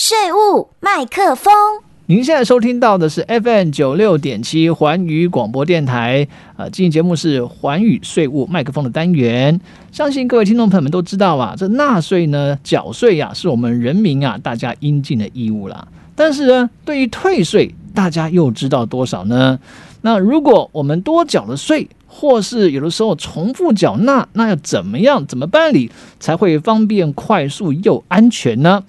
税务麦克风。您现在收听到的是 FM 九六点七环宇广播电台，呃，今天节目是环宇税务麦克风的单元。相信各位听众朋友们都知道啊，这纳税呢，缴税呀，是我们人民啊大家应尽的义务啦。但是呢，对于退税，大家又知道多少呢？那如果我们多缴了税，或是有的时候重复缴纳，那要怎么样怎么办理才会方便、快速又安全呢？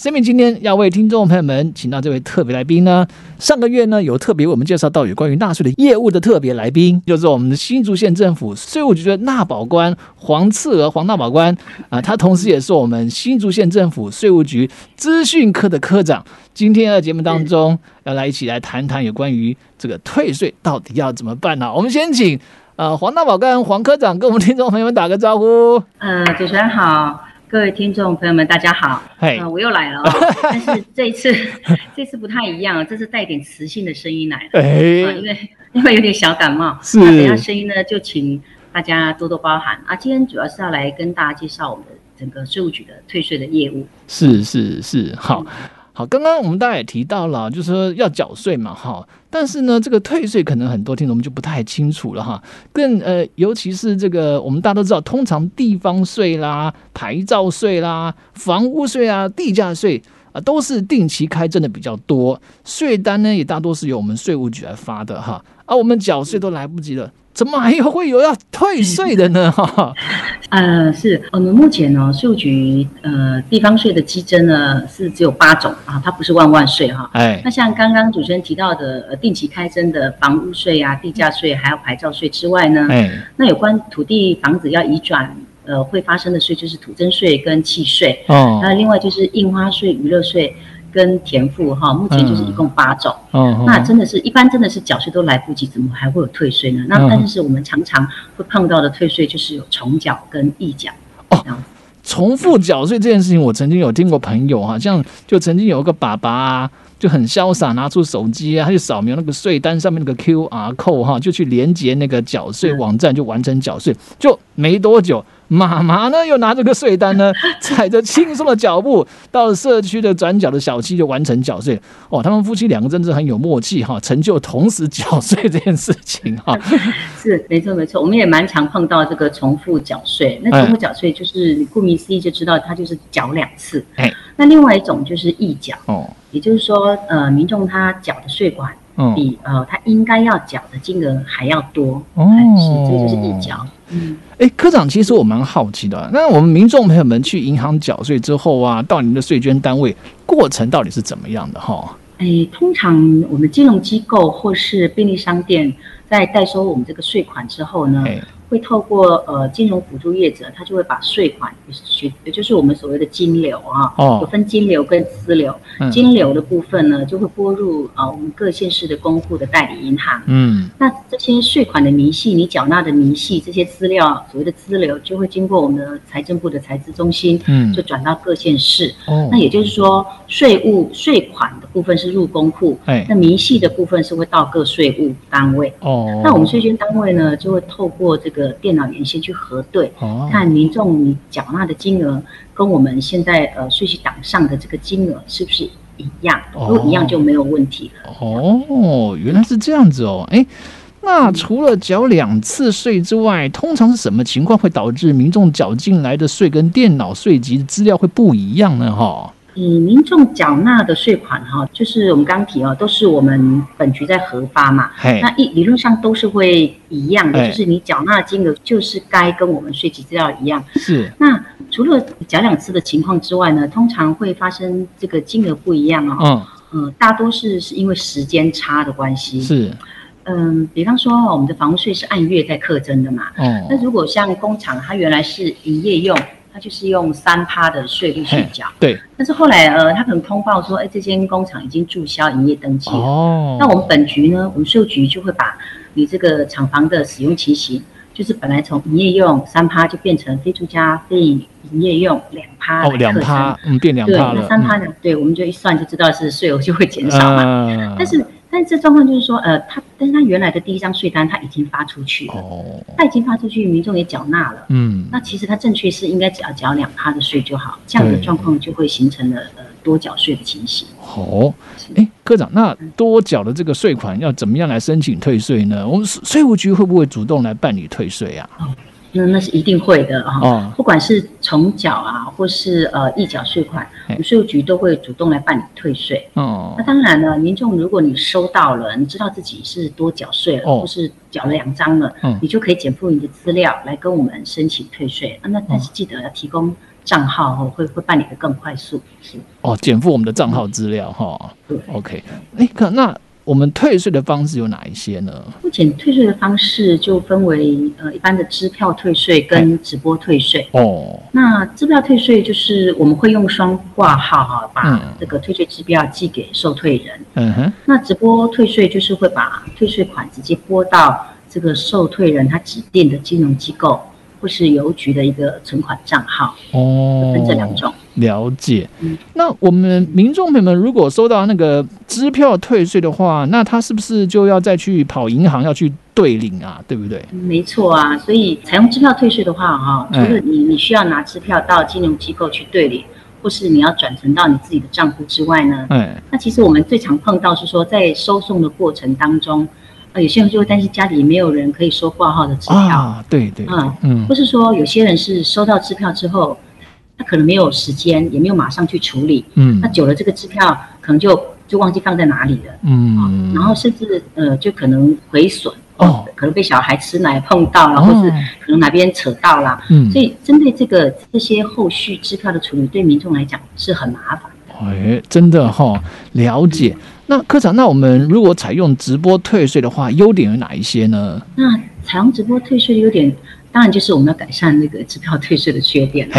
所以今天要为听众朋友们请到这位特别来宾呢。上个月呢，有特别为我们介绍到有关于纳税的业务的特别来宾，就是我们的新竹县政府税务局的纳保官黄次娥黄纳保官啊，他同时也是我们新竹县政府税务局资讯科的科长。今天的节目当中，要来一起来谈谈有关于这个退税到底要怎么办呢？我们先请。呃，黄大保跟黄科长跟我们听众朋友们打个招呼。呃，主持人好，各位听众朋友们大家好。嘿，我又来了，但是这一次 这次不太一样，这是带点磁性的声音来了。哎，因为 因为有点小感冒，是。那等下声音呢，就请大家多多包涵啊。今天主要是要来跟大家介绍我们的整个税务局的退税的业务。是是是，好。好，刚刚我们大家也提到了，就是说要缴税嘛，哈。但是呢，这个退税可能很多听众们就不太清楚了哈。更呃，尤其是这个，我们大家都知道，通常地方税啦、牌照税啦、房屋税啊、地价税啊，都是定期开征的比较多，税单呢也大多是由我们税务局来发的哈。而我们缴税都来不及了。怎么还有会有要退税的呢？哈，呃，是我们目前呢，税务局呃地方税的基征呢是只有八种啊，它不是万万税哈。哎，那像刚刚主持人提到的呃定期开征的房屋税啊、地价税还有牌照税之外呢，哎，那有关土地房子要移转呃会发生的税就是土增税跟契税哦，那另外就是印花税、娱乐税。跟田赋哈，目前就是一共八种。哦，那真的是一般真的是缴税都来不及，怎么还会有退税呢？那但是我们常常会碰到的退税就是有重缴跟异缴。哦，重复缴税这件事情，我曾经有听过朋友哈，像就曾经有一个爸爸啊，就很潇洒拿出手机啊，他就扫描那个税单上面那个 Q R code 哈，就去连接那个缴税网站，就完成缴税，就没多久。妈妈呢，又拿这个税单呢，踩着轻松的脚步到了社区的转角的小区，就完成缴税。哦，他们夫妻两个真是很有默契哈，成就同时缴税这件事情哈。是，没错没错，我们也蛮常碰到这个重复缴税。那重复缴税就是顾名思义就知道，它就是缴两次。哎，那另外一种就是溢缴。哦，也就是说，呃，民众他缴的税款比呃他应该要缴的金额还要多。哦，是，这就是溢缴。嗯，哎，科长，其实我蛮好奇的。那我们民众朋友们去银行缴税之后啊，到您的税捐单位，过程到底是怎么样的？哈，哎，通常我们金融机构或是便利商店在代收我们这个税款之后呢？会透过呃金融辅助业者，他就会把税款，也也就是我们所谓的金流啊，有分金流跟资流。金流的部分呢，就会拨入啊我们各县市的公户的代理银行。嗯，那这些税款的明细，你缴纳的明细，这些资料，所谓的资流，就会经过我们的财政部的财资中心，嗯，就转到各县市。哦，那也就是说，税务税款的部分是入公库，哎，那明细的部分是会到各税务单位。哦，那我们税捐单位呢，就会透过这个。的电脑连线去核对，看民众你缴纳的金额跟我们现在呃税息档上的这个金额是不是一样？如果一样就没有问题了。哦，原来是这样子哦。哎，那除了缴两次税之外，通常是什么情况会导致民众缴进来的税跟电脑税籍的资料会不一样呢？哈？以民众缴纳的税款哈，就是我们刚提哦，都是我们本局在核发嘛。那一理论上都是会一样的，就是你缴纳金额就是该跟我们税籍资料一样。是。那除了缴两次的情况之外呢，通常会发生这个金额不一样哦。嗯。嗯，大多是是因为时间差的关系。是。嗯，比方说我们的房屋税是按月在课征的嘛。哦。那如果像工厂，它原来是营业用。他就是用三趴的税率去缴，对。但是后来呃，他可能通报说，哎，这间工厂已经注销营业登记了。哦。那我们本局呢，我们税务局就会把你这个厂房的使用情形，就是本来从营业用三趴就变成非住家非营业用两趴。哦，两趴，嗯，变两趴了。那三趴呢？对，我们就一算就知道是税额就会减少嘛。嗯。但是。但是这状况就是说，呃，他，但是他原来的第一张税单他已经发出去了，哦，他已经发出去，民众也缴纳了，嗯，那其实他正确是应该只要缴两趴的税就好，这样的状况就会形成了呃多缴税的情形。哦，哎，科长，那多缴的这个税款要怎么样来申请退税呢？我们税务局会不会主动来办理退税啊？那那是一定会的啊，不管是重缴啊，或是呃预缴税款，我们税务局都会主动来办理退税。哦，那当然了，民众如果你收到了，你知道自己是多缴税了，或是缴了两张了，你就可以减负你的资料来跟我们申请退税。那但是记得要提供账号哦，会会办理的更快速。是哦，减负我们的账号资料哈。对，OK，哎，可那。我们退税的方式有哪一些呢？目前退税的方式就分为呃一般的支票退税跟直播退税。哦，那支票退税就是我们会用双挂号哈，把这个退税支票寄给受退人。嗯哼。那直播退税就是会把退税款直接拨到这个受退人他指定的金融机构。或是邮局的一个存款账号哦，分这两种了解。那我们民众朋友们如果收到那个支票退税的话，那他是不是就要再去跑银行要去对领啊？对不对？没错啊，所以采用支票退税的话，哈，就是你你需要拿支票到金融机构去对领，或是你要转存到你自己的账户之外呢，嗯，那其实我们最常碰到是说在收送的过程当中。呃，有些人就会担心家里没有人可以收挂号的支票啊，对对，嗯嗯，或是说有些人是收到支票之后，他可能没有时间，也没有马上去处理，嗯，那久了这个支票可能就就忘记放在哪里了，嗯，然后甚至呃就可能毁损哦，可能被小孩吃奶碰到了，或是可能哪边扯到了，嗯，所以针对这个这些后续支票的处理，对民众来讲是很麻烦的，哎，真的哈，了解。那科长，那我们如果采用直播退税的话，优点有哪一些呢？那采用直播退税的优点，当然就是我们要改善那个支票退税的缺点了。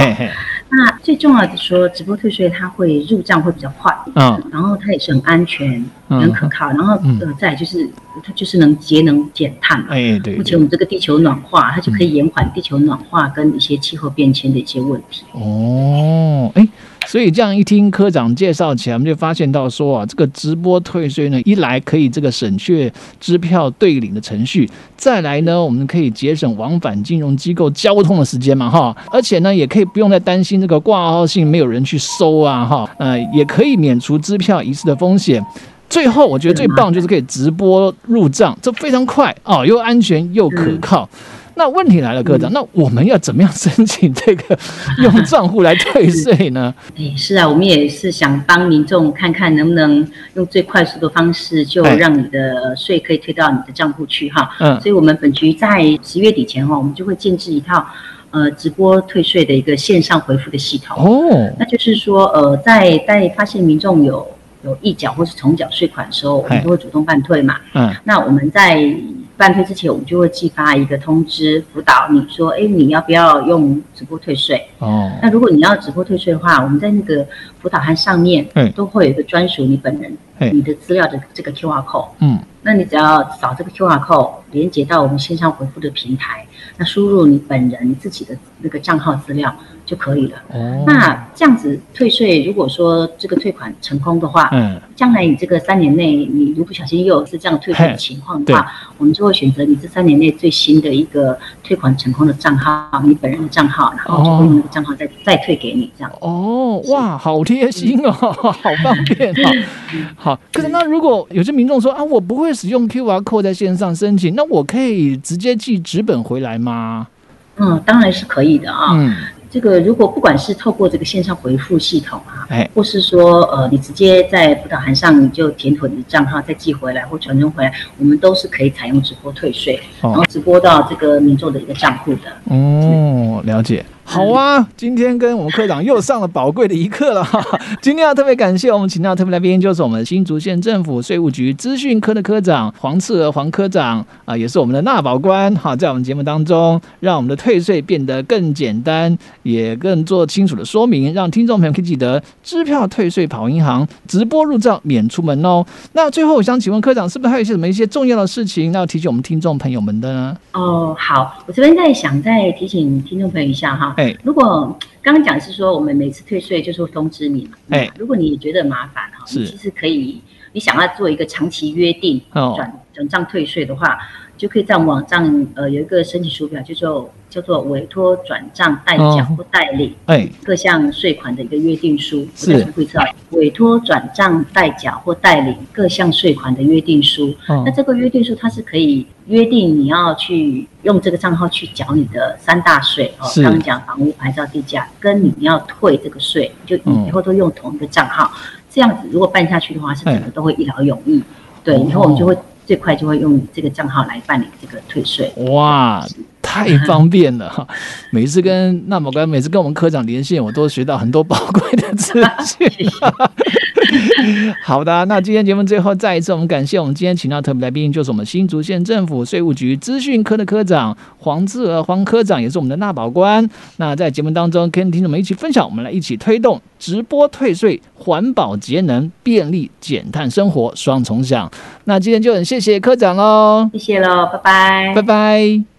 那最重要的说，直播退税它会入账会比较快，嗯，然后它也是很安全、很可靠，然后呃，再就是它就是能节能减碳。哎，对。目前我们这个地球暖化，它就可以延缓地球暖化跟一些气候变迁的一些问题。哦，哎。所以这样一听科长介绍起来，我们就发现到说啊，这个直播退税呢，一来可以这个省却支票对领的程序，再来呢，我们可以节省往返金融机构交通的时间嘛，哈，而且呢，也可以不用再担心这个挂号信没有人去收啊，哈，呃，也可以免除支票遗失的风险。最后，我觉得最棒就是可以直播入账，这非常快啊，又安全又可靠。那问题来了，科长，那我们要怎么样申请这个用账户来退税呢？哎，是啊，我们也是想帮民众看看能不能用最快速的方式，就让你的税可以退到你的账户去哈。嗯，所以我们本局在十月底前哈，我们就会建制一套呃直播退税的一个线上回复的系统。哦，那就是说呃，在在发现民众有有异缴或是重缴税款的时候，我们都会主动办退嘛。嗯，那我们在办退之前，我们就会寄发一个通知辅导你说，哎，你要不要用直播退税？哦，那如果你要直播退税的话，我们在那个辅导函上面，嗯，都会有一个专属你本人、你的资料的这个 QR code。嗯，那你只要扫这个 QR code，连接到我们线上回复的平台，那输入你本人自己的那个账号资料。就可以了。哦，那这样子退税，如果说这个退款成功的话，嗯，将来你这个三年内，你如不小心又是这样退税的情况的话，我们就会选择你这三年内最新的一个退款成功的账号，你本人的账号，然后就会用那个账号再再退给你这样。哦，哇，好贴心哦，好方便哦。好，可是那如果有些民众说啊，我不会使用 QR code 在线上申请，那我可以直接寄纸本回来吗？嗯，当然是可以的啊。嗯。这个如果不管是透过这个线上回复系统啊，哎，或是说呃，你直接在辅导函上你就填妥你的账号再寄回来或传真回来，我们都是可以采用直播退税，然后直播到这个民众的一个账户的。哦，了解。好啊，今天跟我们科长又上了宝贵的一课了哈。今天要特别感谢我们请到特别来宾，就是我们新竹县政府税务局资讯科的科长黄次娥黄科长啊，也是我们的纳保官哈，在我们节目当中，让我们的退税变得更简单，也更做清楚的说明，让听众朋友可以记得支票退税跑银行，直播入账免出门哦。那最后我想请问科长，是不是还有一些什么一些重要的事情要提醒我们听众朋友们的呢？哦，好，我这边在想再提醒听众朋友一下哈。如果刚刚讲是说，我们每次退税就是通知你嘛。哎，如果你觉得麻烦哈，你其实可以，你想要做一个长期约定转转账退税的话，就可以在我们网站呃有一个申请书表，叫做叫做委托转账代缴或代理，哎，各项税款的一个约定书。是。我再重复一次啊，委托转账代缴或代理各项税款的约定书。那这个约定书它是可以约定你要去用这个账号去缴你的三大税哦，刚刚讲房屋、牌照、地价，跟你要退这个税，就以后都用同一个账号。这样子如果办下去的话，是整个都会一劳永逸。对，以后我们就会。最快就会用这个账号来办理这个退税。哇，太方便了哈！每次跟那么官，每次跟我们科长连线，我都学到很多宝贵的资讯。好的，那今天节目最后再一次，我们感谢我们今天请到特别来宾，就是我们新竹县政府税务局资讯科的科长黄志娥黄科长，也是我们的纳保官。那在节目当中跟听众们一起分享，我们来一起推动直播退税，环保节能，便利减碳生活双重享。那今天就很谢谢科长喽，谢谢喽，拜拜，拜拜。